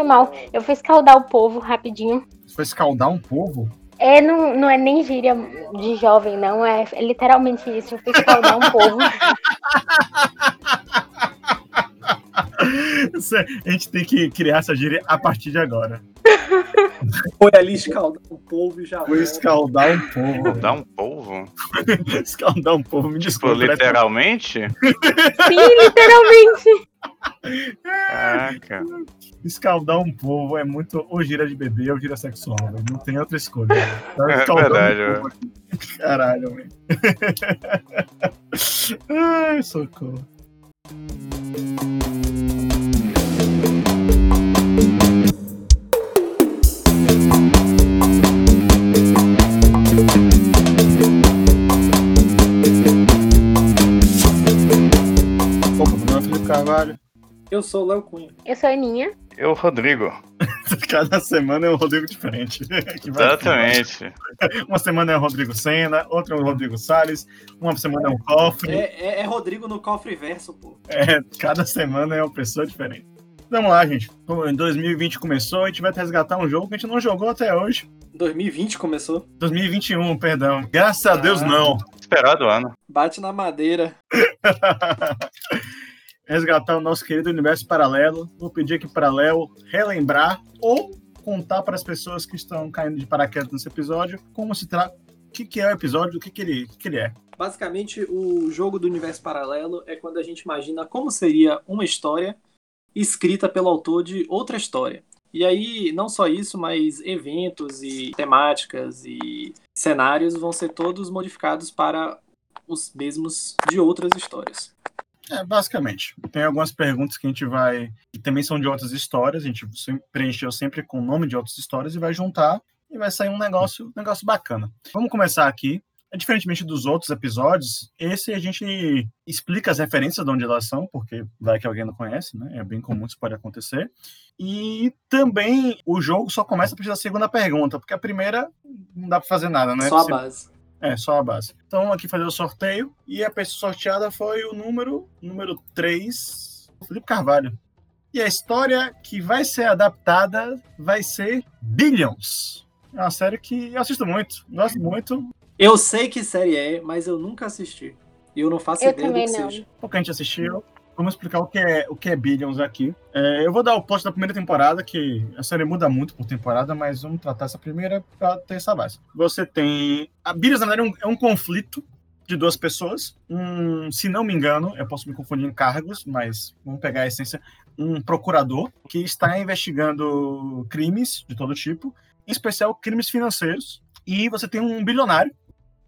Foi mal. Eu fui escaldar o povo rapidinho. Foi escaldar um povo? É, não, não é nem gíria de jovem, não. É, é literalmente isso. Eu fui escaldar um povo. A gente tem que criar essa gíria a partir de agora. Foi ali escaldar um povo e já. Foi escaldar um povo. Escaldar um povo? escaldar um povo, me Tipo, desculpa. literalmente? Sim, literalmente. Caraca. Escaldar um povo é muito ou gira de bebê ou gira sexual, velho. Não tem outra escolha. Tá É verdade, um povo. Caralho, velho. Ai, socorro. Eu sou o Léo Cunha. Eu sou a Aninha. Eu, Rodrigo. Cada semana é um Rodrigo diferente. Que vai- Exatamente. Uma semana é o Rodrigo Senna, outra é o Rodrigo Salles, uma semana é um cofre. É, é- é Rodrigo no cofre verso, pô. É, cada semana é uma pessoa diferente. Vamos lá, gente. Em 2020 começou, a gente vai resgatar um jogo que a gente não jogou até hoje. 2020 começou. 2021, perdão. Graças a Deus, Ah. não. Esperado ano. Bate na madeira. resgatar o nosso querido universo paralelo. Vou pedir aqui para Léo relembrar ou contar para as pessoas que estão caindo de paraquedas nesse episódio como se trata. O que, que é o episódio, o que, que, ele, que, que ele é. Basicamente, o jogo do universo paralelo é quando a gente imagina como seria uma história escrita pelo autor de outra história. E aí, não só isso, mas eventos e temáticas e cenários vão ser todos modificados para os mesmos de outras histórias. É, basicamente. Tem algumas perguntas que a gente vai. que também são de outras histórias. A gente preencheu sempre com o nome de outras histórias e vai juntar e vai sair um negócio, um negócio bacana. Vamos começar aqui. É, diferentemente dos outros episódios, esse a gente explica as referências de onde elas são, porque vai que alguém não conhece, né? É bem comum isso pode acontecer. E também o jogo só começa a partir da segunda pergunta, porque a primeira não dá para fazer nada, né? Só a base. É, só a base. Então, aqui fazer o sorteio. E a pessoa sorteada foi o número, número 3, Felipe Carvalho. E a história que vai ser adaptada vai ser Billions. É uma série que eu assisto muito, gosto muito. Eu sei que série é, mas eu nunca assisti. E eu não faço Eu ideia do que não. seja. Pouca gente assistiu. Vamos explicar o que é, o que é Billions aqui. É, eu vou dar o post da primeira temporada, que a série muda muito por temporada, mas vamos tratar essa primeira para ter essa base. Você tem. A Billions, na verdade, é um, é um conflito de duas pessoas. Um, se não me engano, eu posso me confundir em cargos, mas vamos pegar a essência. Um procurador que está investigando crimes de todo tipo, em especial crimes financeiros. E você tem um bilionário,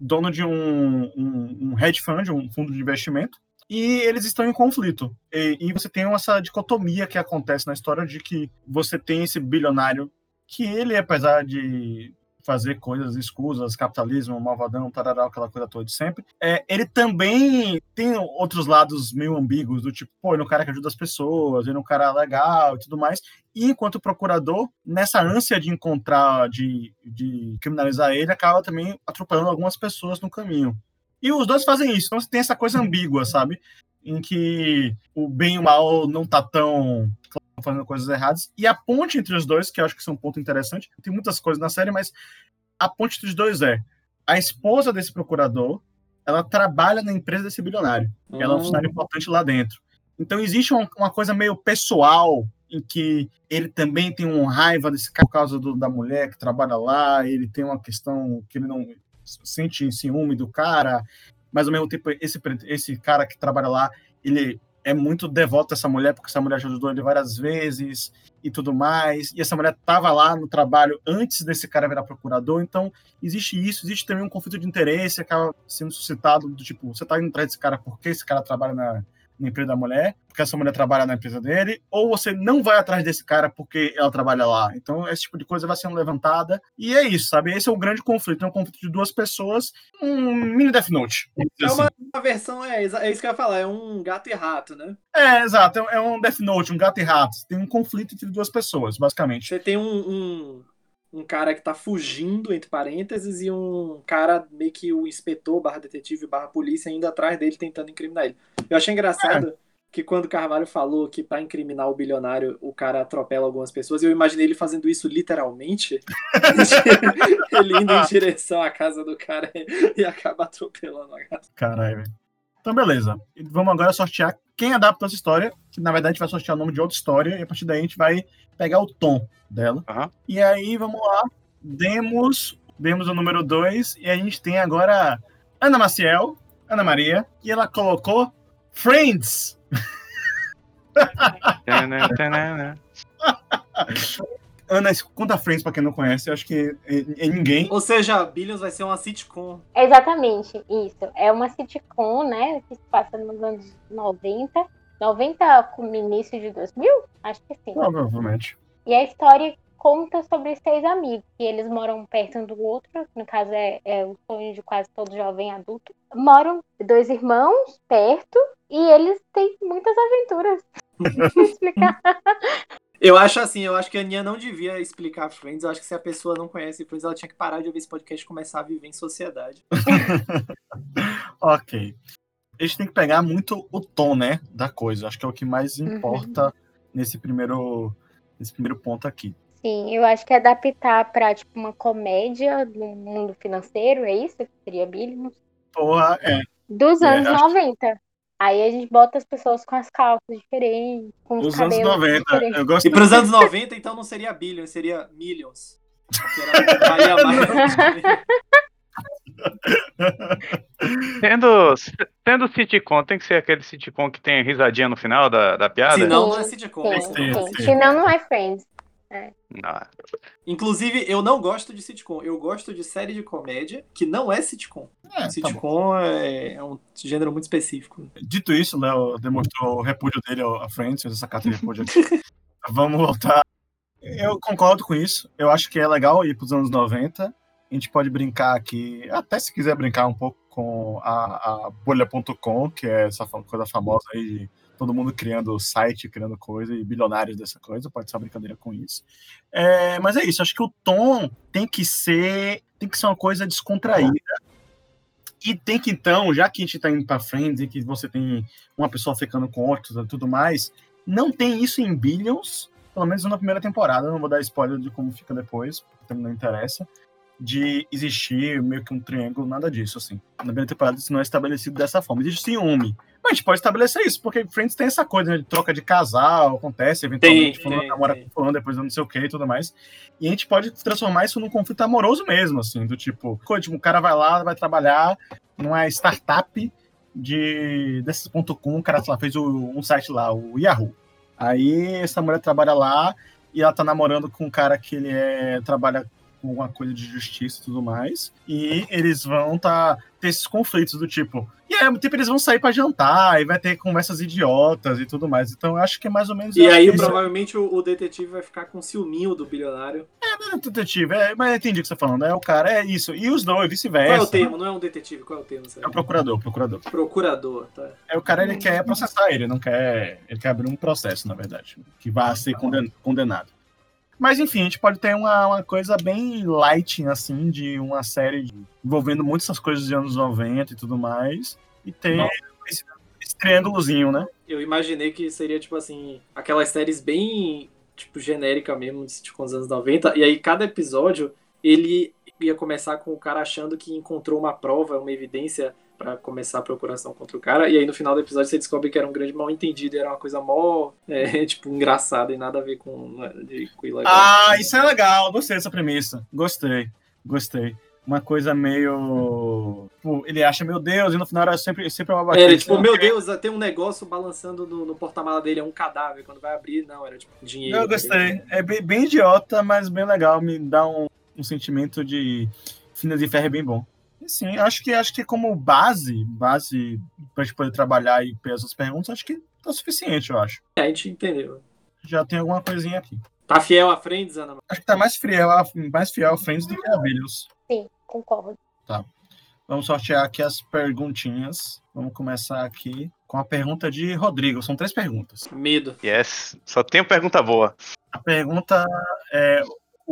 dono de um, um, um hedge fund, um fundo de investimento e eles estão em conflito. E, e você tem essa dicotomia que acontece na história de que você tem esse bilionário que ele, apesar de fazer coisas escusas, capitalismo, malvadão, tarará, aquela coisa toda de sempre, é, ele também tem outros lados meio ambíguos, do tipo, pô, ele é um cara que ajuda as pessoas, ele é um cara legal e tudo mais, e enquanto procurador, nessa ânsia de encontrar, de, de criminalizar ele, acaba também atropelando algumas pessoas no caminho. E os dois fazem isso. Então você tem essa coisa ambígua, sabe? Em que o bem e o mal não tá tão fazendo coisas erradas. E a ponte entre os dois, que eu acho que é um ponto interessante, tem muitas coisas na série, mas a ponte entre os dois é a esposa desse procurador, ela trabalha na empresa desse bilionário. Ela é um Hum. funcionário importante lá dentro. Então existe uma, uma coisa meio pessoal em que ele também tem um raiva desse cara por causa do- da mulher que trabalha lá, ele tem uma questão que ele não sente ciúme do cara, mas ao mesmo tempo esse, esse cara que trabalha lá, ele é muito devoto a essa mulher, porque essa mulher ajudou ele várias vezes e tudo mais, e essa mulher estava lá no trabalho antes desse cara virar procurador, então existe isso, existe também um conflito de interesse, acaba sendo suscitado do tipo, você tá indo atrás desse cara porque esse cara trabalha na, na empresa da mulher, porque essa mulher trabalha na empresa dele, ou você não vai atrás desse cara porque ela trabalha lá. Então, esse tipo de coisa vai sendo levantada. E é isso, sabe? Esse é o grande conflito. É um conflito de duas pessoas, um mini Death Note. É assim. uma, uma versão, é, é isso que eu ia falar, é um gato e rato, né? É, exato. É um Death Note, um gato e rato. Tem um conflito entre duas pessoas, basicamente. Você tem um, um, um cara que tá fugindo, entre parênteses, e um cara meio que o inspetor, barra detetive, barra polícia, ainda atrás dele tentando incriminar ele. Eu achei engraçado que quando Carvalho falou que pra incriminar o bilionário o cara atropela algumas pessoas, eu imaginei ele fazendo isso literalmente. ele indo em direção à casa do cara e acaba atropelando a casa. Caralho, velho. Então, beleza. Vamos agora sortear quem adapta essa história, que na verdade a gente vai sortear o nome de outra história, e a partir daí a gente vai pegar o tom dela. Aham. E aí, vamos lá. Demos, demos o número 2, e a gente tem agora Ana Maciel, Ana Maria, e ela colocou Friends. Ana, conta Friends pra quem não conhece, eu acho que é, é ninguém. Ou seja, Billions vai ser uma sitcom. Exatamente, isso. É uma sitcom, né? Que se passa nos anos 90. 90 com início de 2000? Acho que sim. Provavelmente. E a história conta sobre seis amigos, que eles moram perto um do outro, no caso é, é o sonho de quase todo jovem adulto. Moram dois irmãos perto e eles têm muitas aventuras. Explicar. Eu acho assim, eu acho que a Aninha não devia explicar Friends. Eu acho que se a pessoa não conhece Friends, ela tinha que parar de ouvir esse podcast e começar a viver em sociedade. Ok. A gente tem que pegar muito o tom, né, da coisa. Acho que é o que mais Uhum. importa nesse primeiro nesse primeiro ponto aqui. Sim, eu acho que adaptar pra tipo uma comédia do mundo financeiro, é isso que seria Billions? Porra, é. Dos É, anos acho- 90. Aí a gente bota as pessoas com as calças diferentes, com os Os anos cabelos 90. diferentes. Eu gosto E pros anos 90, então não seria Billions, seria Millions. Tendo, tendo sitcom, tem que ser aquele sitcom que tem risadinha no final da, da piada? Senão não é sitcom. Sim. sim. Senão não é Friends. Não. Inclusive, eu não gosto de sitcom. Eu gosto de série de comédia que não é sitcom. É, tá sitcom é, é um gênero muito específico. Dito isso, Léo demonstrou o repúdio dele a Friends, fez essa carta de repúdio aqui. Vamos voltar. Eu concordo com isso. Eu acho que é legal ir para os anos 90. A gente pode brincar aqui, até se quiser brincar um pouco com a, a bolha.com, que é essa coisa famosa aí de todo mundo criando site, criando coisa e bilionários dessa coisa, pode ser uma brincadeira com isso. É, mas é isso, acho que o tom tem que ser tem que ser uma coisa descontraída. E tem que, então, já que a gente tá indo pra frente e que você tem uma pessoa ficando com outros e tudo mais, não tem isso em Billions, pelo menos na primeira temporada, não vou dar spoiler de como fica depois, porque também não interessa, de existir meio que um triângulo, nada disso, assim. Na primeira temporada isso não é estabelecido dessa forma. Existe ciúme. Mas a gente pode estabelecer isso, porque Friends tem essa coisa né, de troca de casal, acontece, eventualmente, Tem, fulano namora com fulano, depois não sei o que e tudo mais. E a gente pode transformar isso num conflito amoroso mesmo, assim, do tipo, tipo, o cara vai lá, vai trabalhar numa startup de desses ponto .com, o cara lá, fez o- um site lá, o Yahoo. Aí essa mulher trabalha lá e ela tá namorando com um cara que ele é, trabalha com alguma coisa de justiça e tudo mais. E eles vão tá, ter esses conflitos do tipo. E aí, tipo, eles vão sair pra jantar, e vai ter conversas idiotas e tudo mais. Então eu acho que é mais ou menos. E acho aí, isso- provavelmente, o, o detetive vai ficar com ciúminho do bilionário. é detetive, é, mas eu entendi o que você tá falando. É o cara, é isso. E os dois, Qual é vice-versa. o termo? Não é um detetive, qual é o termo? É Sabe? o procurador, procurador. Procurador, tá? É o cara, ele quer processar ele, não quer. Ele quer abrir um processo, na verdade, que vá ser conden- condenado. Mas enfim, a gente pode ter uma, uma coisa bem light, assim, de uma série de- envolvendo muitas essas coisas dos anos 90 e tudo mais. E ter Nossa. esse, esse triângulozinho, né? Eu imaginei que seria, tipo assim, aquelas séries bem, tipo, genérica mesmo, de sitcom dos anos 90. E aí, cada episódio, ele ia começar com o cara achando que encontrou uma prova, uma evidência pra começar a procuração contra o cara. E aí, no final do episódio, você descobre que era um grande mal entendido. E era uma coisa mó, é, tipo, engraçada e nada a ver com, né, de, com ilegal. Ah, isso é legal. Gostei dessa premissa. Gostei, gostei. Uma coisa meio. tipo, ele acha, meu Deus, e no final era sempre, sempre uma Era batida. tipo, meu Deus, tem um negócio balançando no, no porta-mala dele, é um cadáver. Quando vai abrir, não, era tipo dinheiro. Eu gostei. É bem, bem idiota, mas bem legal. Me dá um, um sentimento de finas e ferro bem bom. E sim, acho que acho que como base, base pra gente poder trabalhar e pegar essas perguntas, acho que tá suficiente, eu acho. É, a gente entendeu. Já tem alguma coisinha aqui. Tá fiel à Friends, Ana? Acho que tá mais fiel a, mais fiel a Friends do que a Billions. Sim, concordo. Vamos sortear aqui as perguntinhas. Vamos começar aqui com a pergunta de Rodrigo. São três perguntas. Medo. Yes. Só tenho pergunta boa. A pergunta é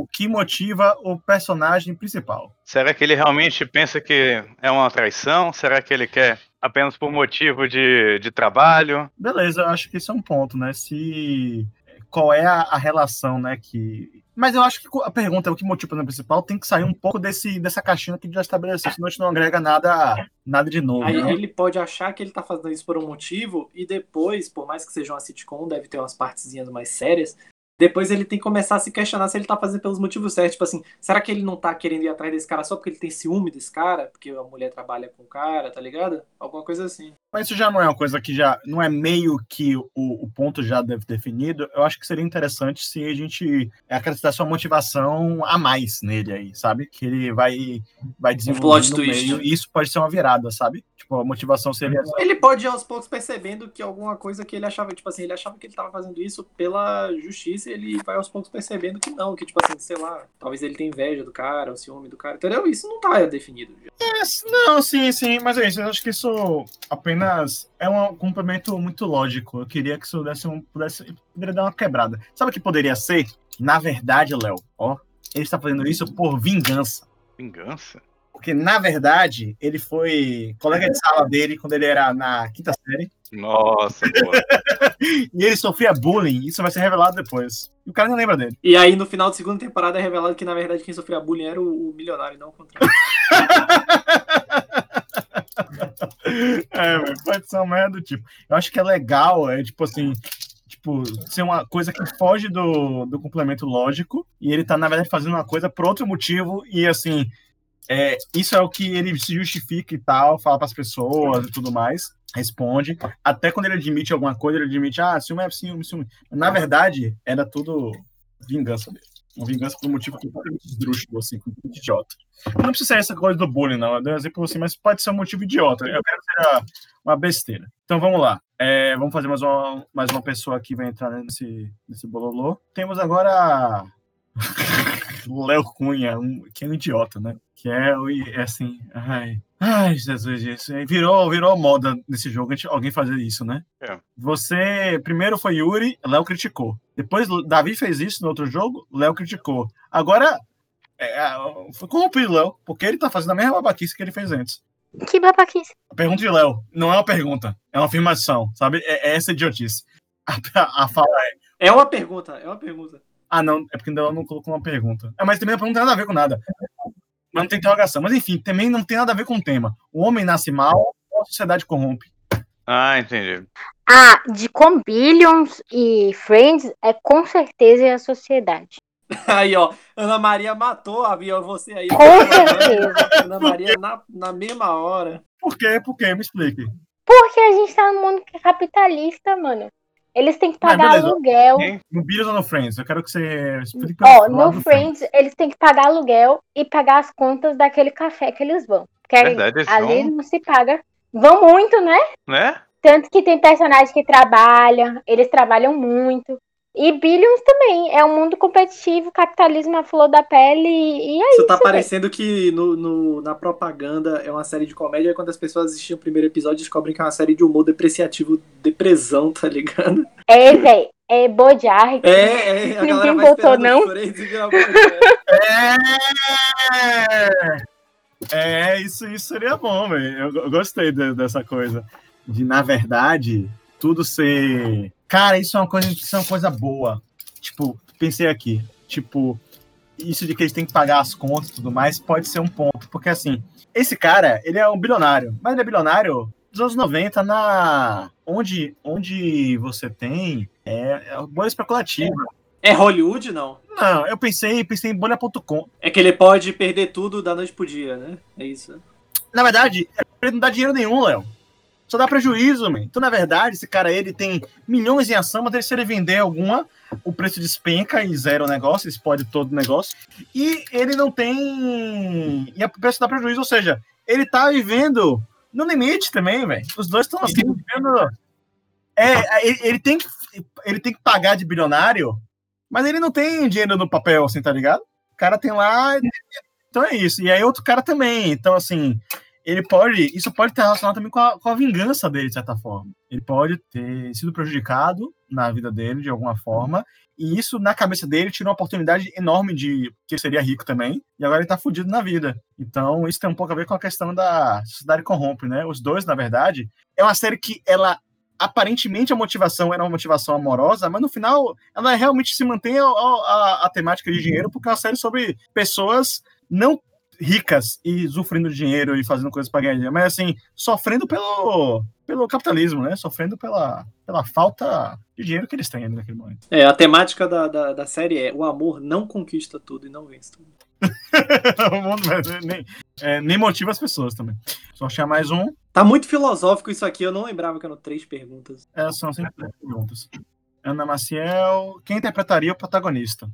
o que motiva o personagem principal? Será que ele realmente pensa que é uma traição? Será que ele quer apenas por motivo de, de trabalho. Beleza, eu acho que esse é um ponto, né? Se qual é a, a relação, né? Que mas eu acho que a pergunta, o que motiva o principal, tem que sair um pouco desse, dessa caixinha que já estabeleceu, senão a gente não agrega nada, nada de novo. Aí né? ele pode achar que ele tá fazendo isso por um motivo, e depois, por mais que seja uma sitcom, deve ter umas partezinhas mais sérias. Depois ele tem que começar a se questionar se ele tá fazendo pelos motivos certos. Tipo assim, será que ele não tá querendo ir atrás desse cara só porque ele tem ciúme desse cara? Porque a mulher trabalha com o cara, tá ligado? Alguma coisa assim. Mas isso já não é uma coisa que já não é meio que o, o ponto já deve definido. Eu acho que seria interessante se a gente acrescentar sua motivação a mais nele aí, sabe? Que ele vai vai desenvolver no twist. meio. E isso pode ser uma virada, sabe? Tipo, a motivação seria Ele pode ir aos poucos percebendo que alguma coisa que ele achava, tipo assim, ele achava que ele tava fazendo isso pela justiça e ele vai aos poucos percebendo que não, que tipo assim, sei lá, talvez ele tenha inveja do cara, o ciúme do cara, entendeu? Isso não tá definido. É, não, sim, sim, mas é isso. Eu acho que isso apenas é um complemento muito lógico. Eu queria que isso desse um, pudesse poderia dar uma quebrada. Sabe o que poderia ser? Na verdade, Léo, ó, ele está fazendo isso por vingança. Vingança? Porque, na verdade, ele foi colega de sala dele quando ele era na quinta série. Nossa, pô. E ele sofria bullying. Isso vai ser revelado depois. E o cara não lembra dele. E aí no final da segunda temporada é revelado que na verdade quem sofria bullying era o, o milionário, não o contrário. é, velho, pode ser uma merda do tipo. Eu acho que é legal, é tipo assim, tipo, ser uma coisa que foge do, do complemento lógico, e ele tá, na verdade, fazendo uma coisa por outro motivo, e assim, é, isso é o que ele se justifica e tal, fala pras pessoas e tudo mais, responde. Até quando ele admite alguma coisa, ele admite, ah, ciúme é ciúme, ciúme. Na verdade, era tudo vingança dele. Uma vingança por um motivo completamente esdrúxulo, assim, completamente idiota. Não precisa ser essa coisa do bullying, não. Eu dei um exemplo assim, mas pode ser um motivo idiota. Eu quero que seja uma besteira. Então vamos lá. É, vamos fazer mais uma, mais uma pessoa que vai entrar nesse, nesse bololô. Temos agora o Léo Cunha, um, que é um idiota, né? Que é, o- é assim. Ai, ai, Jesus, isso. aí Virou, virou moda nesse jogo a alguém fazer isso, né? É. Você. Primeiro foi Yuri, Léo criticou. Depois Davi fez isso no outro jogo, Léo criticou. Agora. É, foi corrompido, Léo, porque ele tá fazendo a mesma babaquice que ele fez antes. Que babaquice. A pergunta de Léo não é uma pergunta, é uma afirmação, sabe? É, é essa idiotice. A, a fala é. É uma pergunta, é uma pergunta. Ah, não, é porque ainda ela não colocou uma pergunta. É, mas também a pergunta não tem nada a ver com nada. Mas não tem interrogação. Mas enfim, também não tem nada a ver com o tema. O homem nasce mal, a sociedade corrompe. Ah, entendi. Ah, de com Billions e Friends é com certeza a sociedade. Aí, ó, Ana Maria matou a Bia, você aí. Com certeza. Ana Maria na, na mesma hora. Por quê? Por quê? Me explique. Porque a gente tá num mundo que é capitalista, mano. Eles têm que pagar beleza. aluguel. No Billions ou no Friends? Eu quero que você explique Ó, no do Friends, eles têm que pagar aluguel e pagar as contas daquele café que eles vão. Porque Verdade, eles ali vão- não se paga. Vão muito, né? Né? Tanto que tem personagens que trabalham, eles trabalham muito. E Billions também. É um mundo competitivo, capitalismo à flor da pele. E é Isso tá isso, velho. parecendo que no, no- na propaganda é uma série de comédia, e quando as pessoas assistem o primeiro episódio descobrem que é uma série de humor depreciativo, depressão, tá ligado? É, velho. É Bojack. É, é, a Ninguém botou, não? É! É, isso, isso seria bom, velho. Eu, eu gostei de- dessa coisa. De, na verdade, tudo ser. Cara, isso é uma coisa, isso é uma coisa boa. Tipo, pensei aqui. Tipo, isso de que eles têm que pagar as contas e tudo mais pode ser um ponto. Porque assim, esse cara, ele é um bilionário. Mas ele é bilionário dos anos 90 na. Onde, onde você tem. É, é bolha especulativa. É Hollywood, não? Não, eu pensei, pensei em bolha.com. É que ele pode perder tudo da noite pro dia, né? É isso. Na verdade, ele não dá dinheiro nenhum, Léo. Só dá prejuízo, man. Então, na verdade, esse cara ele tem milhões em ação, mas se ele vender alguma, o preço despenca e zera o negócio, explode todo o negócio. E ele não tem. E a preço dá prejuízo, ou seja, ele tá vivendo no limite também, velho. Os dois estão assim, vivendo. É, ele, ele tem que, ele tem que pagar de bilionário, mas ele não tem dinheiro no papel, assim, tá ligado? O cara tem lá. Então é isso. E aí outro cara também. Então, assim, ele pode. Isso pode estar relacionado também com a, com a vingança dele, de certa forma. Ele pode ter sido prejudicado na vida dele de alguma forma. E isso, na cabeça dele, tira uma oportunidade enorme de que seria rico também. E agora ele tá fudido na vida. Então, isso tem um pouco a ver com a questão da sociedade corrompe, né? Os dois, na verdade, é uma série que ela aparentemente a motivação era uma motivação amorosa, mas no final ela realmente se mantém a, a, a temática de dinheiro, porque é uma série sobre pessoas não ricas e sofrendo dinheiro e fazendo coisas para ganhar dinheiro, mas assim, sofrendo pelo, pelo capitalismo, né? Sofrendo pela, pela falta de dinheiro que eles têm naquele momento. É, a temática da, da, da série é o amor não conquista tudo e não vence tudo. o mundo nem, é, nem motiva as pessoas também. Só achar mais um. Tá muito filosófico isso aqui, eu não lembrava que eram três perguntas. É, são sempre três perguntas. Ana Maciel, quem interpretaria o protagonista?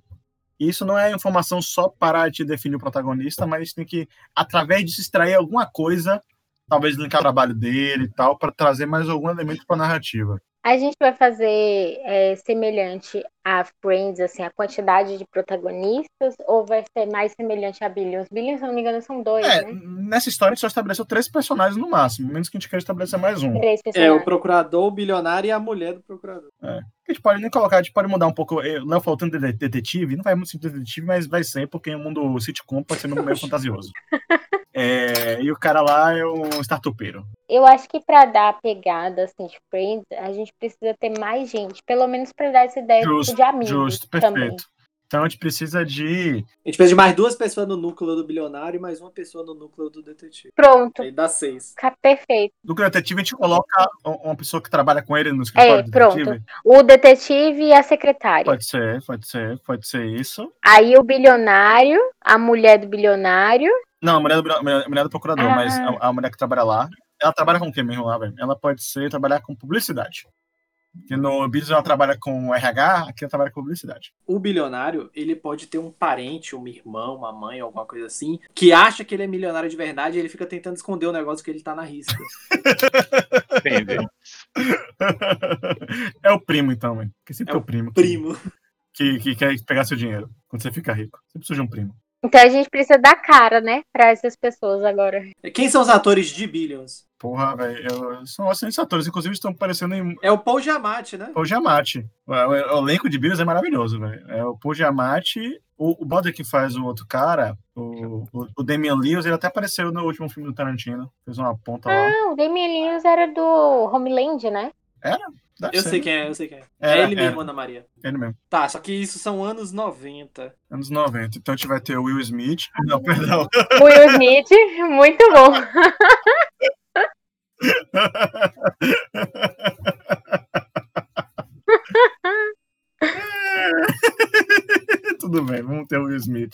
Isso não é informação só para te definir o protagonista, mas tem que, através disso, extrair alguma coisa, talvez linkar o trabalho dele e tal, para trazer mais algum elemento para a narrativa. A gente vai fazer é, semelhante a Friends, assim, a quantidade de protagonistas, ou vai ser mais semelhante a Billions? Billions, se não me engano, são dois, é, né? Nessa história a gente só estabeleceu três personagens no máximo, menos que a gente queira estabelecer mais um. Três É, personagens. o procurador, o bilionário e a mulher do procurador. A gente pode nem colocar, a gente pode mudar um pouco. eh, Não faltando de- detetive, não vai muito ser detetive, mas vai ser, porque o mundo sitcom pode ser meio fantasioso. É, e o cara lá é um startupeiro. Eu acho que para dar a pegada assim, de Friends, a gente precisa ter mais gente, pelo menos para dar essa ideia Justo, de amigos Justo, também. perfeito. Então a gente precisa de. A gente precisa de mais duas pessoas no núcleo do bilionário e mais uma pessoa no núcleo do detetive. Pronto, Aí dá seis. fica perfeito. Do detetive, a gente coloca uma pessoa que trabalha com ele no escritório É, do pronto. detetive. O detetive e a secretária. Pode ser, pode ser, pode ser isso. Aí o bilionário, a mulher do bilionário. Não, a mulher do, a mulher- a mulher do procurador, Ah. mas a, a mulher que trabalha lá. Ela trabalha com o que mesmo lá, velho? Ela pode ser trabalhar com publicidade. Porque no Business ela trabalha com RH, aqui ela trabalha com publicidade. O bilionário, ele pode ter um parente, um irmão, uma mãe, alguma coisa assim, que acha que ele é milionário de verdade e ele fica tentando esconder o negócio que ele tá na risca. Entendi. é o primo, então, velho. Porque sempre É é o o primo. que- Primo. Que, que quer pegar seu dinheiro quando você fica rico. Sempre precisa de um primo. Então a gente precisa dar cara, né, para essas pessoas agora. Quem são os atores de Billions? Porra, velho. São excelentes atores. Inclusive estão parecendo em É o Paul Giamatti, né? Paul Giamatti. O, o- o elenco de Bills é maravilhoso, velho. É o Paul Giamatti, o, o brother que faz o outro cara, o, o, o Damian Lewis, ele até apareceu no último filme do Tarantino. Fez uma ponta lá. Ah, o Damien Lewis era do Homeland, né? Deve Eu ser, sei né? quem é, eu sei quem é. Era, é ele mesmo, era. Ana Maria. Ele mesmo. Tá, só que isso são anos 90. Anos 90. Então a gente vai ter o Will Smith. Não, perdão. Will Smith, muito bom. Tudo bem, vamos ter o Will Smith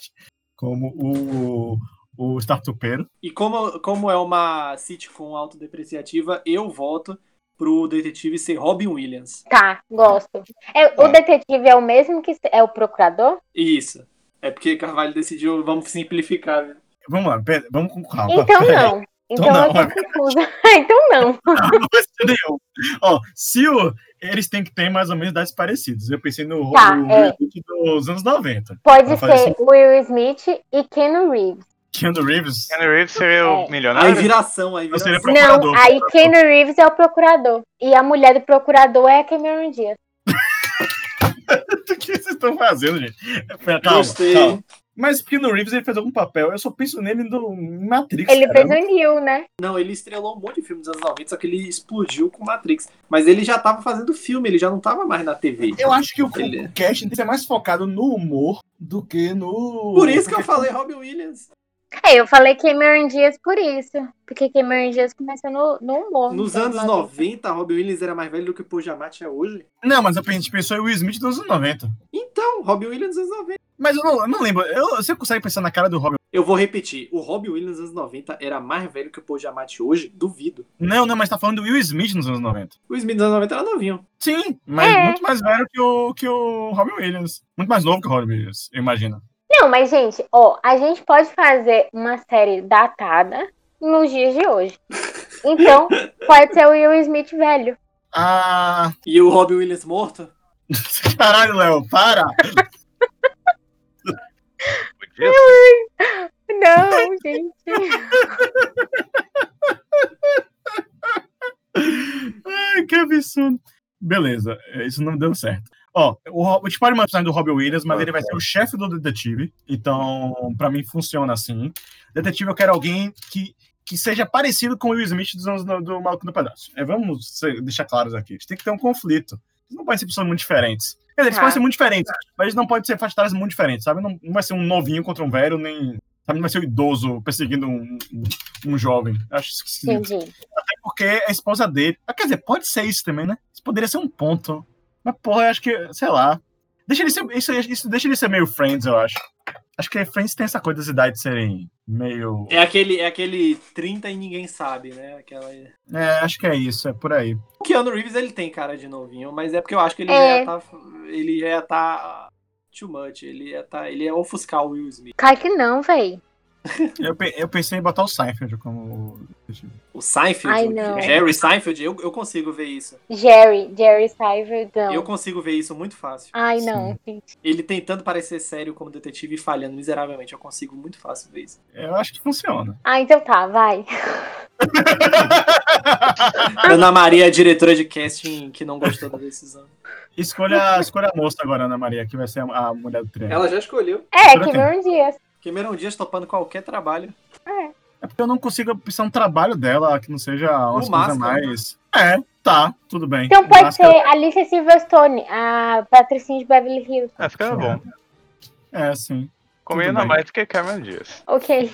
como o, o startupeiro. E como, como é uma sitcom autodepreciativa, eu voto pro detetive ser Robin Williams. Tá, gosto. É, o Tá. detetive é o mesmo que é o procurador? Isso. É porque Carvalho decidiu, vamos simplificar. né? Vamos lá, pera- vamos com calma. Então não. Então não, eu tô confusa. então não. Não vai ser nenhum. Ó, se o, eles têm que ter mais ou menos idades parecidas. Eu pensei no, Tá, no é. Will Smith dos anos 90. Pode ser Will Smith e Ken Reeves. Keanu Reeves. Keanu Reeves seria É. o Aí milionário? viração, aí Eu seria viração. Procurador. Não, aí Ken Reeves é o procurador. E a mulher do procurador é a Cameron Diaz. O que vocês estão fazendo, gente? Calma, Gostei. calma. Mas Keanu Reeves ele fez algum papel. Eu só penso nele no Matrix. Ele cara. fez o Neil, né? Não, ele estrelou um monte de filmes dos anos 90, só que ele explodiu com Matrix. Mas ele já tava fazendo filme, ele já não tava mais na TV. Eu acho que o, Ele- o casting tem que ser mais focado no humor do que no. Por isso que eu falei Robin Williams. É, eu falei Cameron Diaz por isso. Porque Cameron Diaz começou no, no humor. Nos então, anos 90, Robin Williams era mais velho do que o Paul Giamatti é hoje. Não, mas a gente pensou em Will Smith dos anos 90. Então, Robin Williams nos anos 90. Mas eu não, eu não lembro. Eu, você consegue pensar na cara do Robin? Eu vou repetir, o Robin Williams nos anos 90 era mais velho que o Paul Giamatti hoje? Duvido. Não, não, mas tá falando do Will Smith nos anos 90. O Smith nos anos 90 era novinho. Sim, mas É. muito mais velho que o, que o Robin Williams. Muito mais novo que o Robin Williams, eu imagino. Não, mas, gente, ó, a gente pode fazer uma série datada nos dias de hoje. Então, pode ser o Will Smith velho. Ah. E o Robin Williams morto? Caralho, Léo, para! Não, gente. Ai, que absurdo. Beleza, isso não deu certo. Ó, o, Ro- a gente pode manter o do Robin Williams, mas ele vai ser o chefe do detetive. Então, pra mim, funciona assim. Detetive, eu quero alguém que, que seja parecido com o Will Smith dos anos do, do Maluco no Pedaço. É, vamos ser- deixar claros aqui. A gente tem que ter um conflito. Eles não podem ser pessoas muito diferentes. Quer dizer, eles Tá. podem ser muito diferentes, mas eles não podem ser etárias muito diferentes, sabe? Não, não vai ser um novinho contra um velho, nem. Sabe? Não vai ser um idoso perseguindo um, um, um jovem. Acho esquisito. Entendi. Porque é a esposa dele. Ah, quer dizer, pode ser isso também, né? Isso poderia ser um ponto. Mas, porra, eu acho que, sei lá. Deixa ele ser, isso, isso deixa ele ser meio Friends, eu acho. Acho que Friends tem essa coisa das idades serem meio. É aquele, é aquele 30 e ninguém sabe, né? Aquela... É, acho que é isso, é por aí. O Keanu Reeves, ele tem cara de novinho, mas é porque eu acho que ele É. já tá... Ele já tá... Too much. Ele ia tá... Ele é ofuscar o Will Smith. Cai que não, véi. Eu, eu pensei em botar o Seinfeld como. O Seinfeld, Ai, o não. Jerry Seinfeld, eu, eu consigo ver isso. Jerry, Jerry Cyber, não. Eu consigo ver isso muito fácil. Ai, não. gente. Ele tentando parecer sério como detetive e falhando miseravelmente. Eu consigo muito fácil ver isso. Eu acho que funciona. Ah, então tá, vai. Ana Maria, diretora de casting, que não gostou da decisão. escolha, escolha a moça agora, Ana Maria, que vai ser a, a mulher do trem. Ela já escolheu. É, Por Cameron Dias. Cameron Dias topando qualquer trabalho. É porque eu não consigo pensar um trabalho dela que não seja umas O coisas Máscara. mais. É, tá, tudo bem. Então pode Máscara- ser Alicia Silverstone, a Patricinha de Beverly Hills. Que era bom. É, sim. Combina bem. mais do que Cameron Dias. Ok.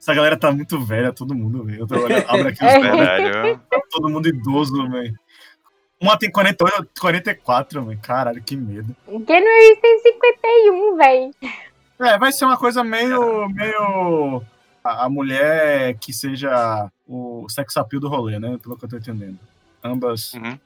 Essa galera tá muito velha, todo mundo, velho. Eu tô olhando, abro aqui os É. velhos, viu? tá todo mundo idoso, velho. Uma tem 48, 44, velho. Caralho, que medo. Keanu Reeves tem 51, véi. É, vai ser uma coisa meio. meio. A, a mulher que seja o sex appeal do rolê, né? Pelo que eu tô entendendo. Ambas Uhum.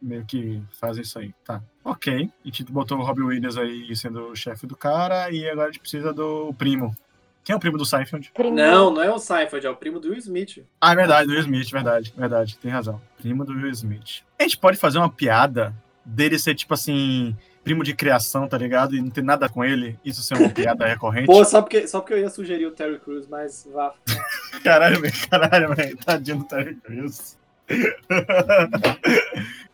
meio que fazem isso aí. Tá. Ok. A gente botou o Robbie Williams aí sendo o chefe do cara e agora a gente precisa do primo. Quem é o primo do Seinfeld? Primeiro. Não, não é o Seinfeld, é o primo do Will Smith. Ah, é verdade, do Will Smith, verdade, verdade, tem razão. Primo do Will Smith. A gente pode fazer uma piada dele ser tipo assim, primo de criação, tá ligado? E não ter nada com ele, isso ser uma piada recorrente. Pô, só porque, só porque eu ia sugerir o Terry Crews, mas vá. Caralho, velho, caralho, velho, tadinho do Terry Crews.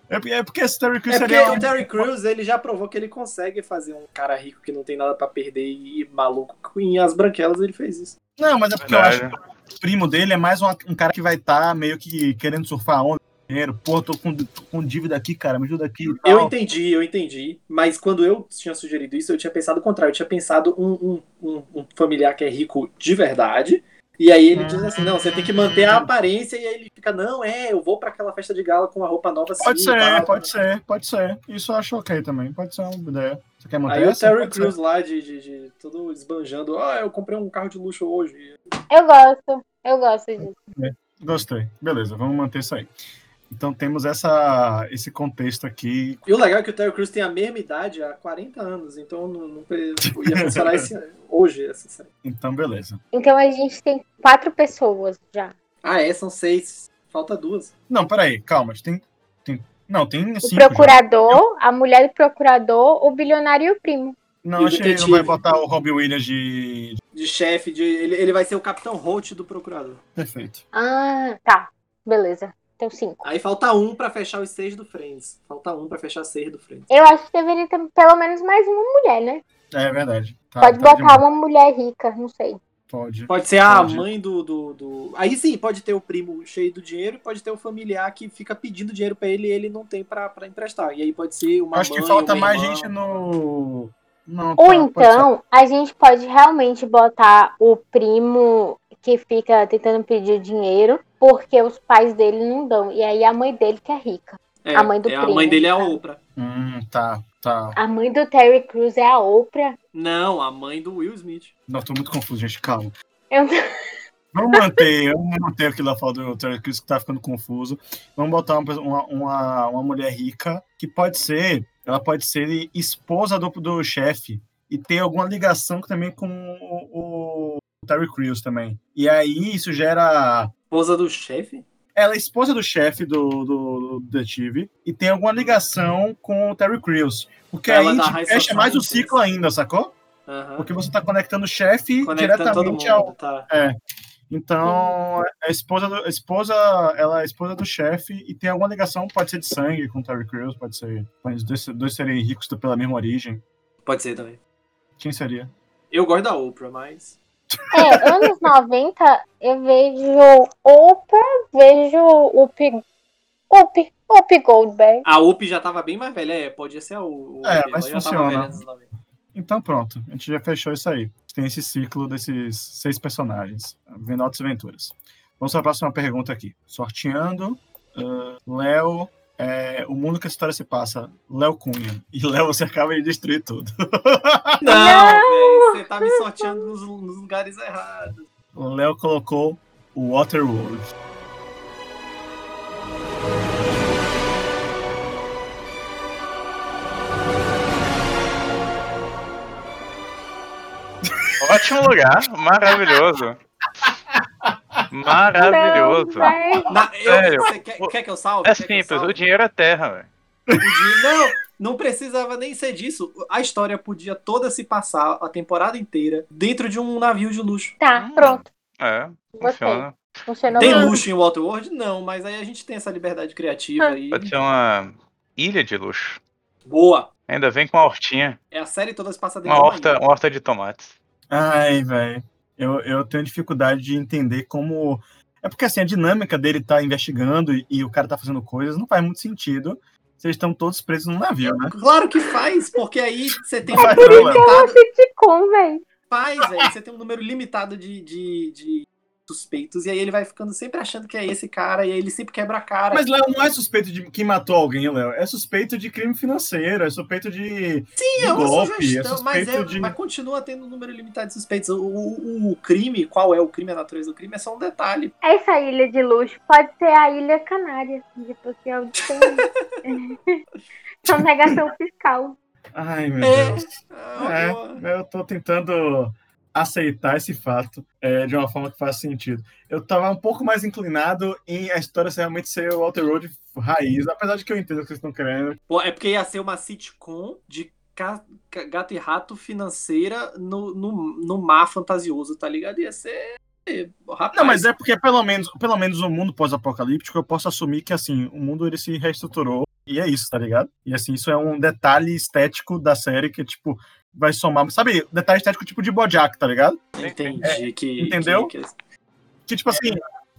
É porque- é porque esse Terry Crews É porque seria um... o Terry Crews, ele já provou que ele consegue fazer um cara rico que não tem nada pra perder e maluco. Em As Branquelas ele fez isso. Não, mas é porque eu acho Verdade. que o primo dele é mais uma- um cara que vai estar meio que querendo surfar a onda. Dinheiro. Pô, tô com, tô com dívida aqui, cara, me ajuda aqui. Eu tal. entendi, eu entendi. Mas quando eu tinha sugerido isso, eu tinha pensado o contrário. Eu tinha pensado um, um, um, um familiar que é rico de verdade. E aí ele diz assim: não, você tem que manter a aparência. E aí ele fica: não, é, eu vou pra aquela festa de gala com a roupa nova assim. Pode ser, tal. pode ser, pode ser. Isso eu acho ok também. Pode ser uma ideia. Você quer manter Aí o essa? Terry Pode ser. Crews lá de, de, de todo esbanjando: ah, eu comprei um carro de luxo hoje. Eu gosto. Eu gosto disso. Gostei. Beleza, vamos manter isso aí. Então temos essa, esse contexto aqui. E o legal é que o Terry Crews tem a mesma idade há 40 anos, então não, não ia funcionar esse, hoje essa série. Então, beleza. Então a gente tem quatro pessoas já. Ah, é, são seis. Falta duas. Não, peraí, calma. Tem, tem, não, tem O cinco. já. procurador, a mulher do procurador, o bilionário e o primo. Não, o acho que ele não vai botar o Robbie Williams de. De chefe, de, ele, ele vai ser o Capitão Holt do procurador. Perfeito. Ah, tá. Beleza. Então cinco. Aí falta um pra fechar os seis do Friends. Falta um pra fechar seis do Friends. Eu acho que deveria ter pelo menos mais uma mulher, né? É verdade. Tá, Pode tá botar uma mulher rica, não sei. Pode. Pode ser a Pode. mãe do, do, do- Aí sim, pode ter o primo cheio do dinheiro e pode ter o familiar que fica pedindo dinheiro pra ele e ele não tem pra, pra emprestar. E aí pode ser uma Acho mãe, que falta mais irmã. gente no. Não, Ou tá, então, a gente pode realmente botar o primo que fica tentando pedir dinheiro porque os pais dele não dão. E aí a mãe dele que é rica. É, a mãe do é, a primo, mãe dele é a. Oprah. Hum, tá, tá. A mãe do Terry Crews é a Oprah. Não, a mãe do Will Smith. Não, tô muito confuso, gente. Calma. Eu- Vamos manter, vamos manter aquilo lá fala do Terry Crews que tá ficando confuso. Vamos botar uma, uma, uma mulher rica que pode ser, ela pode ser esposa do, do chefe e ter alguma ligação também com o, o Terry Crews também. E aí isso gera Esposa do chefe? ela é esposa do chefe do, do, do detetive e tem alguma ligação com o Terry Crews. Porque Ela aí te fecha mais o ciclo ainda, sacou? Aham. Porque você tá conectando o chefe diretamente ao. mundo, tá. É. Então, a esposa, do, a esposa, ela é a esposa do chefe e tem alguma ligação, pode ser de sangue com o Terry Crews, pode ser. Pode os dois, dois serem ricos pela mesma origem. Pode ser também. Quem seria? Eu gosto da Oprah, mas. É, anos 90, eu vejo Oprah, vejo o P. Up, Up Goldberg. A Up já tava bem mais velha, é, podia ser a U. É, mas funciona. velha nos 90. Então pronto, a gente já fechou isso aí. Tem esse ciclo desses seis personagens, vendo altas aventuras. Vamos para a próxima pergunta aqui. Sorteando, ah, Léo, é, o mundo que a história se passa, Léo Cunha. E Léo, você acaba de destruir tudo. Não, velho, você tá me sorteando nos, nos lugares errados. O Léo colocou o Waterworld. Ótimo lugar, maravilhoso. Maravilhoso. Não. Na- eu- você quer, quer que eu salve? É simples, salve? o dinheiro é terra, velho. Não, não precisava nem ser disso. A história podia toda se passar a temporada inteira dentro de um navio de luxo. Tá, Hum. pronto. É, Gostei. funciona. Funcionou Tem luxo em Waterworld? Não, mas aí a gente tem essa liberdade criativa aí. Pode ser uma ilha de luxo. Boa. Ainda vem com uma hortinha. É a série toda se passa dentro Uma de uma horta, uma horta de tomates. Ai, velho. Eu, eu tenho dificuldade de entender como. É porque assim, a dinâmica dele tá investigando e, e o cara tá fazendo coisas não faz muito sentido. Vocês estão todos presos num navio, né? Claro que faz, porque aí você tem um Vai, número limitado. Faz, velho. Você tem um número limitado de, de, de suspeitos. E aí ele vai ficando sempre achando que é esse cara. E aí ele sempre quebra a cara. Mas Léo não é suspeito de quem matou alguém, Léo. É suspeito de crime financeiro, é suspeito de. Sim, de é uma golpe, é sugestão, mas, suspeito é, de- mas continua tendo um número limitado de suspeitos. O, o- o crime, qual é o crime, a natureza do crime, é só um detalhe. Essa ilha de luxo pode ser a Ilha Canária. Tipo, que é o tem... Sonegação fiscal. Ai, meu É. Deus. Ah, É, eu tô tentando aceitar esse fato é, de uma forma que faz sentido. Eu tava um pouco mais inclinado em a história realmente ser o Walter Road raiz, apesar de que eu entendo o que vocês estão querendo. Pô, É porque ia ser uma sitcom de gato e rato financeira no, no, no mar fantasioso, tá ligado? Ia ser. Rapaz, Não, mas é porque pelo menos, pelo menos no mundo pós-apocalíptico eu posso assumir que assim, o mundo ele se reestruturou e é isso, tá ligado? E assim, isso é um detalhe estético da série que tipo vai somar, sabe, detalhe estético tipo de Bojack, tá ligado? Entendi que. entendeu? que- que- Que tipo assim,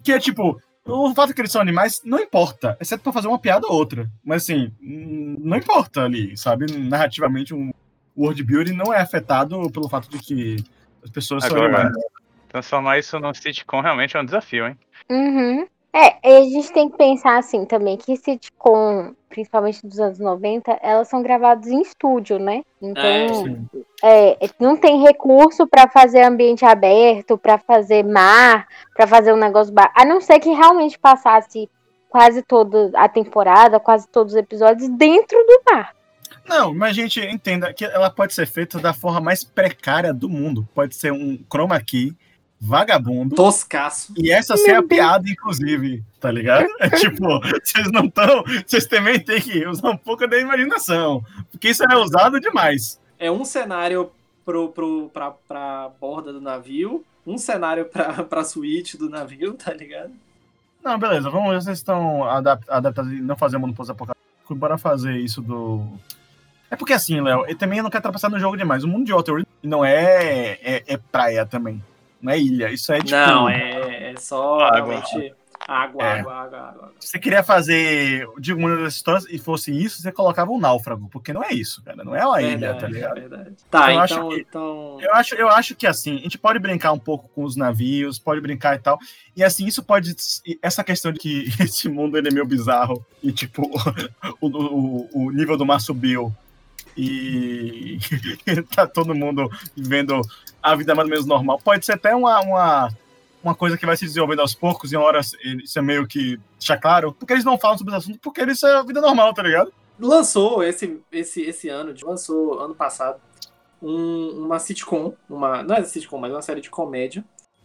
que é tipo, o fato que eles são animais não importa, exceto pra fazer uma piada ou outra. Mas assim, hum, não importa ali, sabe? Narrativamente, um world building não é afetado pelo fato de que as pessoas são Agora, animais. Transformar isso num sitcom realmente é um desafio, hein? Uhum. É, e a gente tem que pensar assim também, que sitcom, principalmente dos anos 90, elas são gravadas em estúdio, né? É, Então, Sim. é, não tem recurso pra fazer ambiente aberto, pra fazer mar, pra fazer um negócio ba... a não ser que realmente passasse quase toda a temporada, quase todos os episódios dentro do mar. Não, mas a gente entenda que ela pode ser feita da forma mais precária do mundo. Pode ser um chroma key, vagabundo. Toscaço. E essa ser a piada, inclusive, tá ligado? É tipo, vocês não estão. Vocês também têm que usar um pouco da imaginação. Porque isso é usado demais. É um cenário pro, pro, pra, pra borda do navio, um cenário pra, pra suíte do navio, tá ligado? Não, beleza, vamos ver se vocês estão adap- adaptados e não fazer mundo pós-apocalíptico. Bora fazer isso do. É porque assim, Léo, eu também não quero trapaçar no jogo demais. O mundo de Waterworld não é, é, é praia também. Não é ilha. Isso é tipo. Não, é, é só Água. realmente água, É. água, água, água. Se você queria fazer de uma das histórias e fosse isso, você colocava um náufrago. Porque não é isso, cara. Não é uma ilha, tá Verdade, ligado? verdade. Tá, Eu acho então, que- então. Eu acho, eu acho que assim, a gente pode brincar um pouco com os navios, pode brincar e tal. E assim, isso pode. Essa questão de que esse mundo ele é meio bizarro e, tipo, o, o, o nível do mar subiu e tá todo mundo vivendo a vida mais ou menos normal. Pode ser até uma, uma, uma coisa que vai se desenvolvendo aos poucos, e uma hora isso é meio que deixa claro, porque eles não falam sobre esse assunto, porque isso é a vida normal, tá ligado? lançou esse, esse, esse ano, lançou ano passado, um- uma sitcom, uma, não é sitcom, mas uma série de comédia,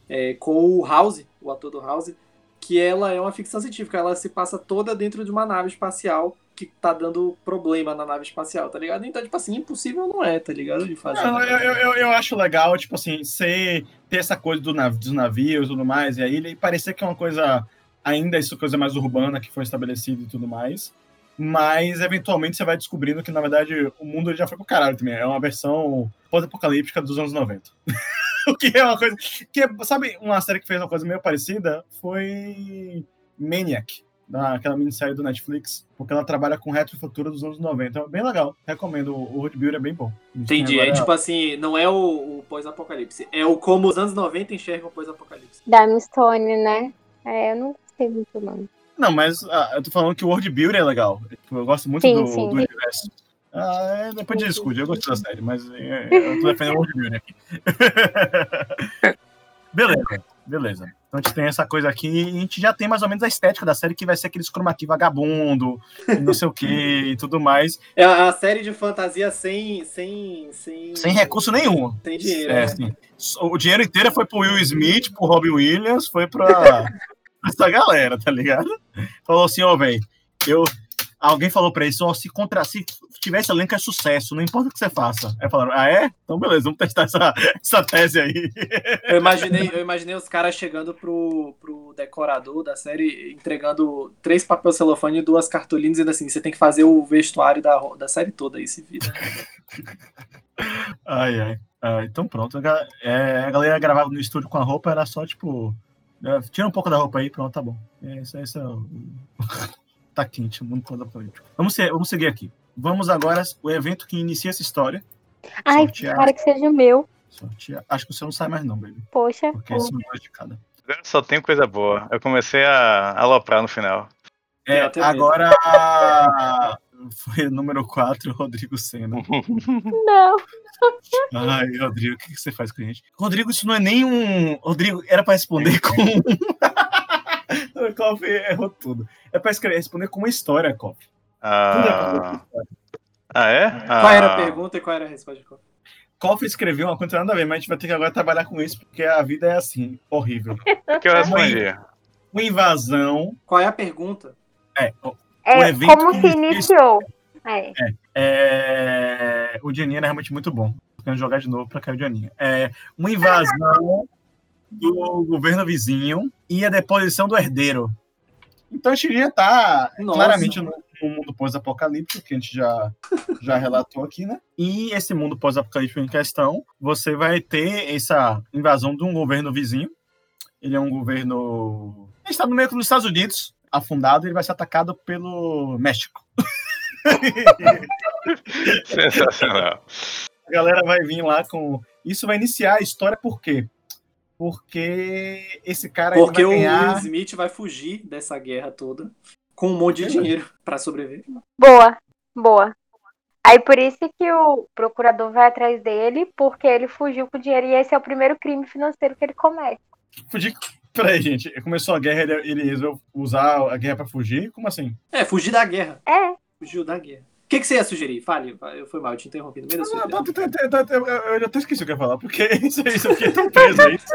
é, com o House, o ator do House, que ela é uma ficção científica, ela se passa toda dentro de uma nave espacial que tá dando problema na nave espacial, tá ligado? Então, tipo assim, impossível não é, tá ligado? De fazer. Não, eu, eu, eu- acho legal, tipo assim, ser ter essa coisa do nav dos navios e tudo mais, e aí ele parecia que é uma coisa, ainda isso coisa mais urbana que foi estabelecida e tudo mais, mas eventualmente você vai descobrindo que, na verdade, o mundo já foi pro caralho também, é uma versão pós-apocalíptica dos anos 90. o que é uma coisa, que é, sabe, uma série que fez uma coisa meio parecida foi Maniac, daquela minissérie do Netflix, porque ela trabalha com retrofuturo dos anos 90. É bem legal. Recomendo. O Road Builder é bem bom. Entendi. É tipo assim, não é o, o pós-apocalipse, é o como os anos 90 enxergam o pós-apocalipse. Da Stone, né? É, eu não gostei muito, não. Não, mas ah, eu tô falando que o World Builder é legal. Eu gosto muito sim, do, sim. do universo. Ah, é, depois de discute, eu gostei da série, mas é, eu tô defendendo o World Builder aqui. Beleza, beleza. Então a gente tem essa coisa aqui e a gente já tem mais ou menos a estética da série, que vai ser aquele chroma key vagabundo, não sei o que e tudo mais. É a série de fantasia sem. Sem, sem... sem recurso nenhum. Sem dinheiro. É, né? O dinheiro inteiro foi pro Will Smith, pro Robin Williams, foi pra essa galera, tá ligado? Falou assim, ó, oh, velho, eu alguém falou pra ele, só se contra se tivesse elenco é sucesso, não importa o que você faça. Aí falaram, ah, é? Então beleza, vamos testar essa, essa tese aí. Eu imaginei, eu imaginei os caras chegando pro, pro decorador da série, entregando três papel celofane e duas cartolinas, dizendo assim, você tem que fazer o vestuário da, da série toda aí, se vira. ai, ai. Ah, então pronto. É, a galera gravava no estúdio com a roupa, era só tipo. É, tira um pouco da roupa aí, pronto, tá bom. É, isso, isso é o tá quente, o mundo todo político. Vamos, ser, vamos seguir aqui. Vamos agora o evento que inicia essa história. Ai, sortear... para que seja o meu. Sortear. Acho que o seu não sai mais não, baby. Poxa. Porque são dois de cada. Só tem coisa boa. Eu comecei a aloprar no final. É, agora foi o número 4, Rodrigo Senna. Não. Ai, Rodrigo, o que você faz com a gente? Rodrigo, isso não é nem um. Rodrigo, era para responder com. o Koff errou tudo. É pra escrever, responder com uma história, Koff. Ah, ah é? Ah. Qual era a pergunta e qual era a resposta, Koff? Koff escreveu uma coisa nada a ver, mas a gente vai ter que agora trabalhar com isso, porque a vida é assim, horrível. O que eu respondi? Uma invasão. Qual é a pergunta? É, o, é um evento como se iniciou. É. É, é, o Dianinha é realmente muito bom. Quero jogar de novo para cair o Dianinha. É, uma invasão do governo vizinho e a deposição do herdeiro. Então a gente já está claramente no, no mundo pós-apocalíptico, que a gente já, já relatou aqui, né? E esse mundo pós-apocalíptico em questão, você vai ter essa invasão de um governo vizinho. Ele é um governo. Ele está no meio dos Estados Unidos, afundado, e ele vai ser atacado pelo México. Sensacional. A galera vai vir lá com. Isso vai iniciar a história por quê? Porque esse cara porque vai ganhar... o Will Smith vai fugir dessa guerra toda com um monte de dinheiro para sobreviver. Boa, boa. Aí por isso que o procurador vai atrás dele, porque ele fugiu com dinheiro e esse é o primeiro crime financeiro que ele comete. Fugir. Peraí, gente. Começou a guerra, ele, ele resolveu usar a guerra para fugir? Como assim? É, fugir da guerra. É. Fugiu da guerra. O que, que você ia sugerir? Fale, eu fui mal, eu te interrompi no meio da sua ah, Eu até esqueci o que eu ia falar, porque isso isso aqui tão preso aí.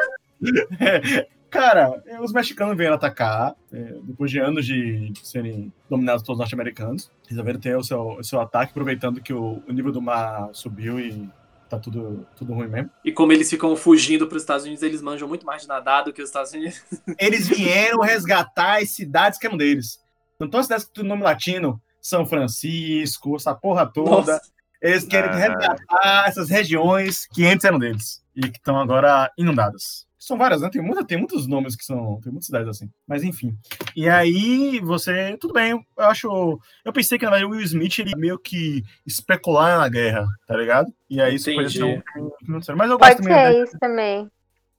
É, cara, os mexicanos vieram atacar, é, depois de anos de serem dominados pelos norte-americanos. Resolveram ter o seu, o seu ataque, aproveitando que o, o nível do mar subiu e tá tudo, tudo ruim mesmo. E como eles ficam fugindo para os Estados Unidos, eles manjam muito mais de nadar do que os Estados Unidos. Eles vieram resgatar as cidades que eram deles. Então, todas as cidades que tem nome latino, são Francisco, essa porra toda. Nossa. Eles querem ah. resgatar essas regiões que antes eram deles e que estão agora inundadas. São várias, né? Tem, muita, tem muitos nomes que são. Tem muitas cidades assim. Mas enfim. E aí você. Tudo bem, eu acho. Eu pensei que na verdade o Will Smith ele meio que especular na guerra, tá ligado? E aí isso pode ser um. Mas eu gosto pode ser isso também.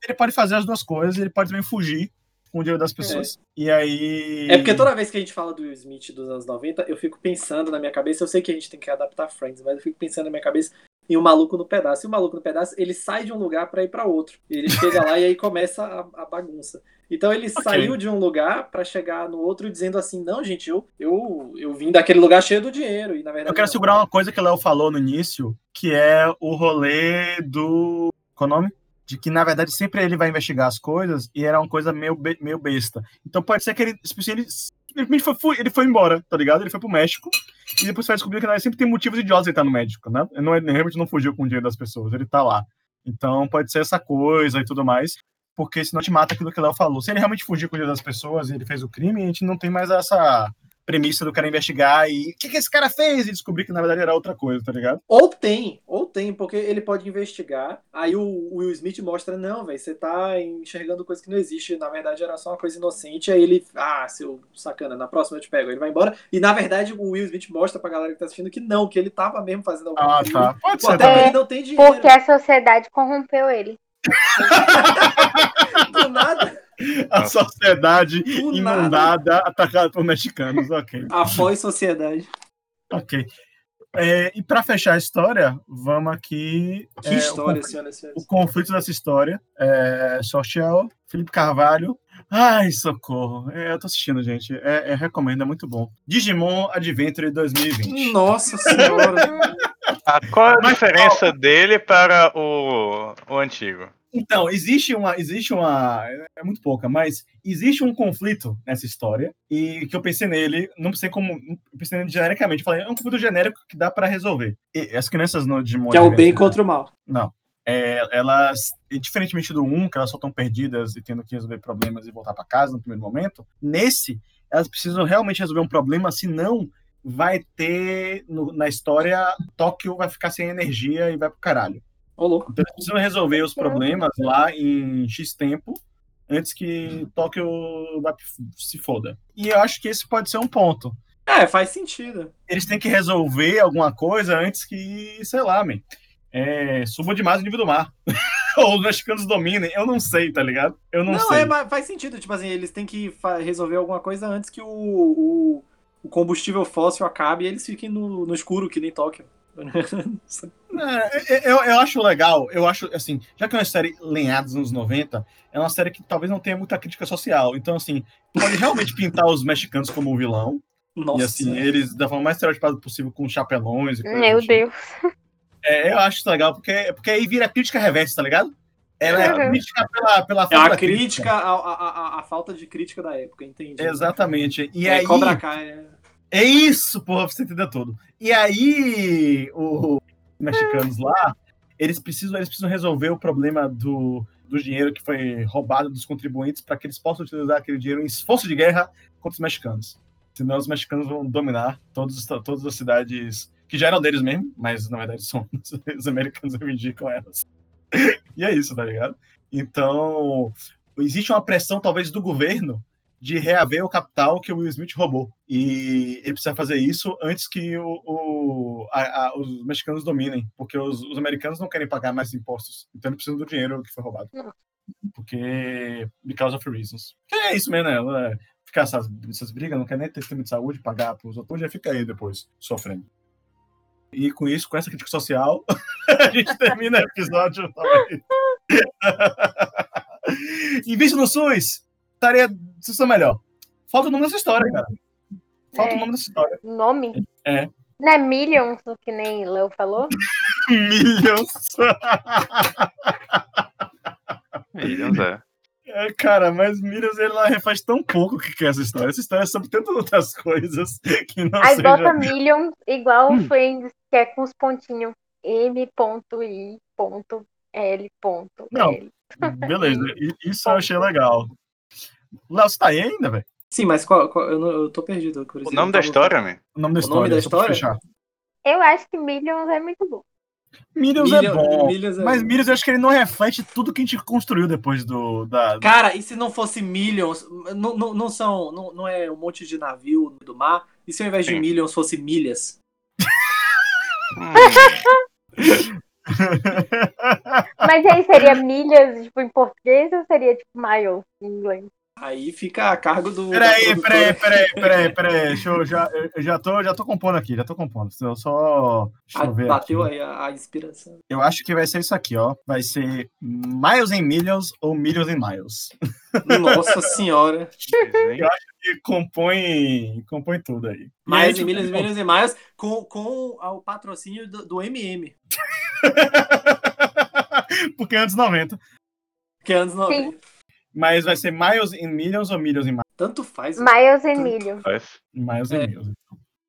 Ele pode fazer as duas coisas, ele pode também fugir com o dinheiro das pessoas. É. E aí. É porque toda vez que a gente fala do Will Smith dos anos 90, eu fico pensando na minha cabeça, eu sei que a gente tem que adaptar Friends, mas eu fico pensando na minha cabeça em o um maluco no pedaço. E o maluco no pedaço, ele sai de um lugar para ir para outro. Ele chega lá e aí começa a, a bagunça. Então ele okay. saiu de um lugar para chegar no outro dizendo assim: "Não, gente, eu, eu eu vim daquele lugar cheio do dinheiro". E na verdade Eu quero não. segurar uma coisa que o Léo falou no início, que é o rolê do qual é o nome? De que, na verdade, sempre ele vai investigar as coisas e era uma coisa meio, meio besta. Então pode ser que ele, tipo assim, ele foi, ele foi embora, tá ligado? Ele foi pro México e depois vai descobrir que ele sempre tem motivos idiotas ele estar tá no México, né? Ele, não, ele realmente não fugiu com o dinheiro das pessoas, ele tá lá. Então pode ser essa coisa e tudo mais. Porque senão gente mata aquilo que o Léo falou. Se ele realmente fugir com o dia das pessoas e ele fez o crime, a gente não tem mais essa premissa do cara investigar e o que, que esse cara fez e descobrir que na verdade era outra coisa, tá ligado? Ou tem, ou tem, porque ele pode investigar. Aí o Will Smith mostra, não, velho, você tá enxergando coisa que não existe, na verdade era só uma coisa inocente. Aí ele, ah, seu sacana, na próxima eu te pego. Ele vai embora. E na verdade o Will Smith mostra pra galera que tá assistindo que não, que ele tava mesmo fazendo alguma Ah, coisa. tá. Pode ser. também. não tem dinheiro. Porque a sociedade corrompeu ele. Do nada, A sociedade Do inundada, atacada por mexicanos. Ok. após sociedade. Ok. É, e pra fechar a história, vamos aqui. Que é, história, o, e senhores. o conflito dessa história. É, Social, Felipe Carvalho. Ai, socorro. É, eu tô assistindo, gente. É, é, recomendo, é muito bom. Digimon Adventure 2020. Nossa senhora. Ah, qual a Mas diferença dele para o, o antigo? Então, existe uma. Existe uma. É muito pouca, mas existe um conflito nessa história. E que eu pensei nele, não pensei como. Eu pensei nele genericamente. Eu falei, é um conflito genérico que dá pra resolver. E as crianças no Digimon que é o bem Adventure- contra o mal. Não. É, elas, diferentemente do 1, que elas só estão perdidas e tendo que resolver problemas e voltar para casa no primeiro momento, nesse, elas precisam realmente resolver um problema, senão vai ter no- na história Tóquio vai ficar sem energia e vai pro caralho. Ô, louco. Então eles precisam resolver os problemas lá em X tempo antes que Tóquio se foda. E eu acho que esse pode ser um ponto. É, faz sentido. Eles têm que resolver alguma coisa antes que, sei lá, man, é, suba demais o nível do mar. Ou os mexicanos dominem, eu não sei, tá ligado? Eu não, Não, sei. é, mas faz sentido. Tipo assim, eles têm que resolver alguma coisa antes que o, o, o combustível fóssil acabe e eles fiquem no, no escuro, que nem Tóquio. É, eu, eu acho legal, eu acho, assim, já que é uma série lenhada dos anos 90, é uma série que talvez não tenha muita crítica social. Então, assim, pode realmente pintar os mexicanos como um vilão. Nossa. E, assim, eles da forma mais estereotipada possível com chapelões e coisas Meu tipo. Deus. É, eu acho isso legal, porque, porque aí vira crítica reversa, tá ligado? Ela é Uhum. crítica pela, pela É falta a crítica à falta de crítica da época, entendi. Exatamente. E é, aí. Cobra Kai, é. É isso, porra, pra você entender tudo. E aí, os mexicanos lá, eles precisam, eles precisam resolver o problema do, do dinheiro que foi roubado dos contribuintes para que eles possam utilizar aquele dinheiro em esforço de guerra contra os mexicanos. Senão os mexicanos vão dominar todos, todas as cidades que já eram deles mesmo, mas na verdade são os americanos reivindicam elas. E é isso, tá ligado? Então, existe uma pressão, talvez, do governo de reaver o capital que o Will Smith roubou. E ele precisa fazer isso antes que o, o- a- a- os mexicanos dominem, porque os, os americanos não querem pagar mais impostos. Então eles precisam do dinheiro que foi roubado. Porque. Because of reasons. É isso mesmo, né? Ficar essas, essas brigas, não quer nem ter sistema de saúde, pagar para os outros, já fica aí depois, sofrendo. E com isso, com essa crítica social, a gente termina o episódio talvez. Invista no SUS, estaria situação melhor. Falta o nome dessa história, cara. Falta É. o nome dessa história. Nome? É. Não é Millions, que nem Léo falou? Millions. Millions, é. É, cara, mas Millions ela refaz tão pouco o que que é essa história. Essa história é sobre tantas outras coisas que não Aí seja... bota Millions igual Hum. o Friends, que é com os pontinhos. M.I.L. Não. L. Beleza, isso eu achei legal. Léo, você tá aí ainda, velho? Sim, mas qual, qual- eu, não- eu tô perdido. por isso O nome da história, man. O nome da O história. nome da história? fechar. Eu acho que Millions é muito bom. Millions é Million- bom. Millions é Mas bom. Millions eu acho que ele não reflete tudo que a gente construiu depois do. Da... Cara, e se não fosse Millions, não, não, não são, não, não é um monte de navio do mar, e se ao invés de Sim. Millions fosse milhas? Mas aí seria milhas, tipo, em português ou seria tipo miles em inglês? Aí fica a cargo do. Peraí, peraí, peraí, peraí, peraí. Deixa eu, já, eu já, tô, já tô compondo aqui, já tô compondo. Eu só. Deixa Ah, eu ver. bateu aqui. aí a, a inspiração. Eu acho que vai ser isso aqui, ó. Vai ser Miles em Millions ou Millions em Miles. Nossa senhora. desenho. E compõe, compõe tudo aí. E aí, Mais tipo, e milhas, milhas e mais, com, com o patrocínio do, do MM, Porque é anos 90. que é anos 90. Mas vai ser Miles em Millions ou Millions em Miles? Tanto faz. Miles e Tudo. Millions. Faz. Miles É. em Millions.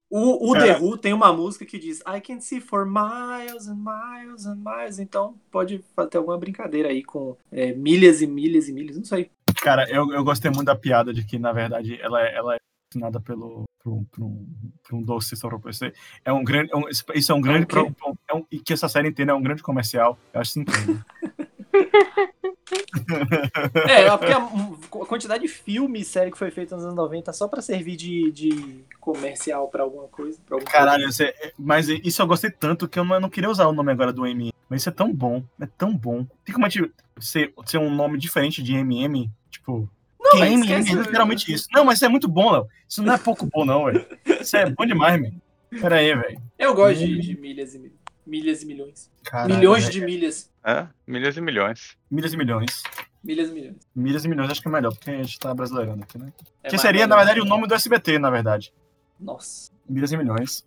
O, o É. The Who tem uma música que diz I can see for miles and miles and miles. Então pode ter alguma brincadeira aí com é, milhas e milhas e milhas. Não sei. Cara, eu, eu gostei muito da piada de que, na verdade, ela, é- ela é assinada pelo, por, um, por, um, por um doce só pra PC. É um grande. é um- isso é um grande. o quê? pro- é um- e que essa série inteira é um grande comercial. Eu acho isso incrível. É, porque a, a quantidade de filme e série que foi feita nos anos 90 só pra servir de, de comercial pra alguma coisa. Pra Caralho, você- mas isso eu gostei tanto que eu não, eu não queria usar o nome agora do MM. Mas isso é tão bom. É tão bom. Tem como a gente ser, ser um nome diferente de MM? Tipo. Não, MM é literalmente isso. Não, mas isso é muito bom, Léo. Isso não é pouco bom, não, velho. Isso é bom demais, velho. Pera aí, velho. Eu gosto de, de milhas e milhas. Milhas e milhões. Caralho, milhões velho. de milhas. É, milhas e milhões. Milhas e milhões. Milhas e milhões. Milhas e milhões acho que é melhor, porque a gente tá brasileirando aqui, né? É que seria, na verdade, o nome do SBT, na verdade. Nossa. Milhas e milhões.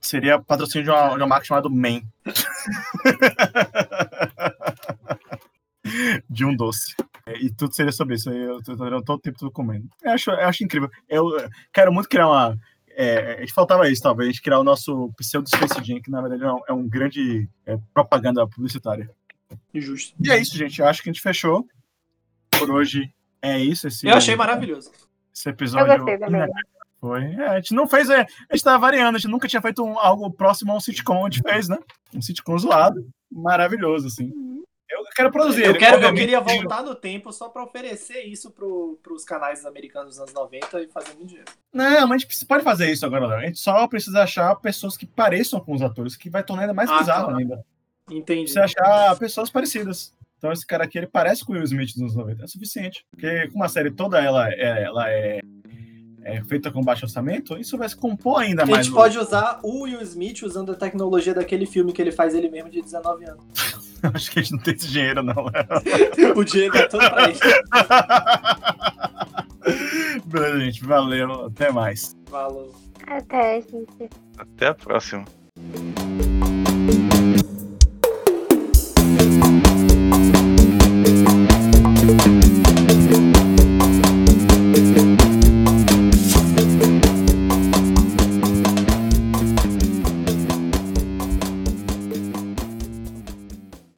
Seria patrocínio de uma, de uma marca chamada Man. de um doce. É, E tudo seria sobre isso. aí Eu tô, tô, todo o tempo tô comendo. Eu acho, eu acho incrível. Eu quero muito criar uma. É, a gente faltava isso, talvez, a gente criar o nosso pseudo Space Jam, que na verdade é um, é um grande é, propaganda publicitária. Injusto. E é isso, gente. Eu acho que a gente fechou. Por hoje é isso. Esse, Eu achei maravilhoso. esse episódio. Eu gostei também. Foi. É, a gente não fez. É, a gente tava variando, a gente nunca tinha feito um- algo próximo a um sitcom, a gente fez, né? Um sitcom zoado. Maravilhoso, assim. Eu quero produzir. Eu, quero, eu queria voltar no tempo só pra oferecer isso pro, pros canais americanos dos anos 90 e fazer muito dinheiro. Não, mas a gente pode fazer isso agora, Léo. A gente só precisa achar pessoas que pareçam com os atores, que vai tornar ainda mais Ah, bizarro claro. ainda. Entendi. Precisa achar pessoas parecidas. Então esse cara aqui, ele parece com o Will Smith dos anos 90. É suficiente. Porque como a série toda ela é, ela é, é feita com baixo orçamento, isso vai se compor ainda A mais. gente no- pode usar o Will Smith usando a tecnologia daquele filme que ele faz ele mesmo de 19 anos. Acho que a gente não tem esse dinheiro, não, Léo. o dinheiro é todo pra ele. Beleza, gente. Valeu. Até mais. Falou. Até, gente. Até a próxima.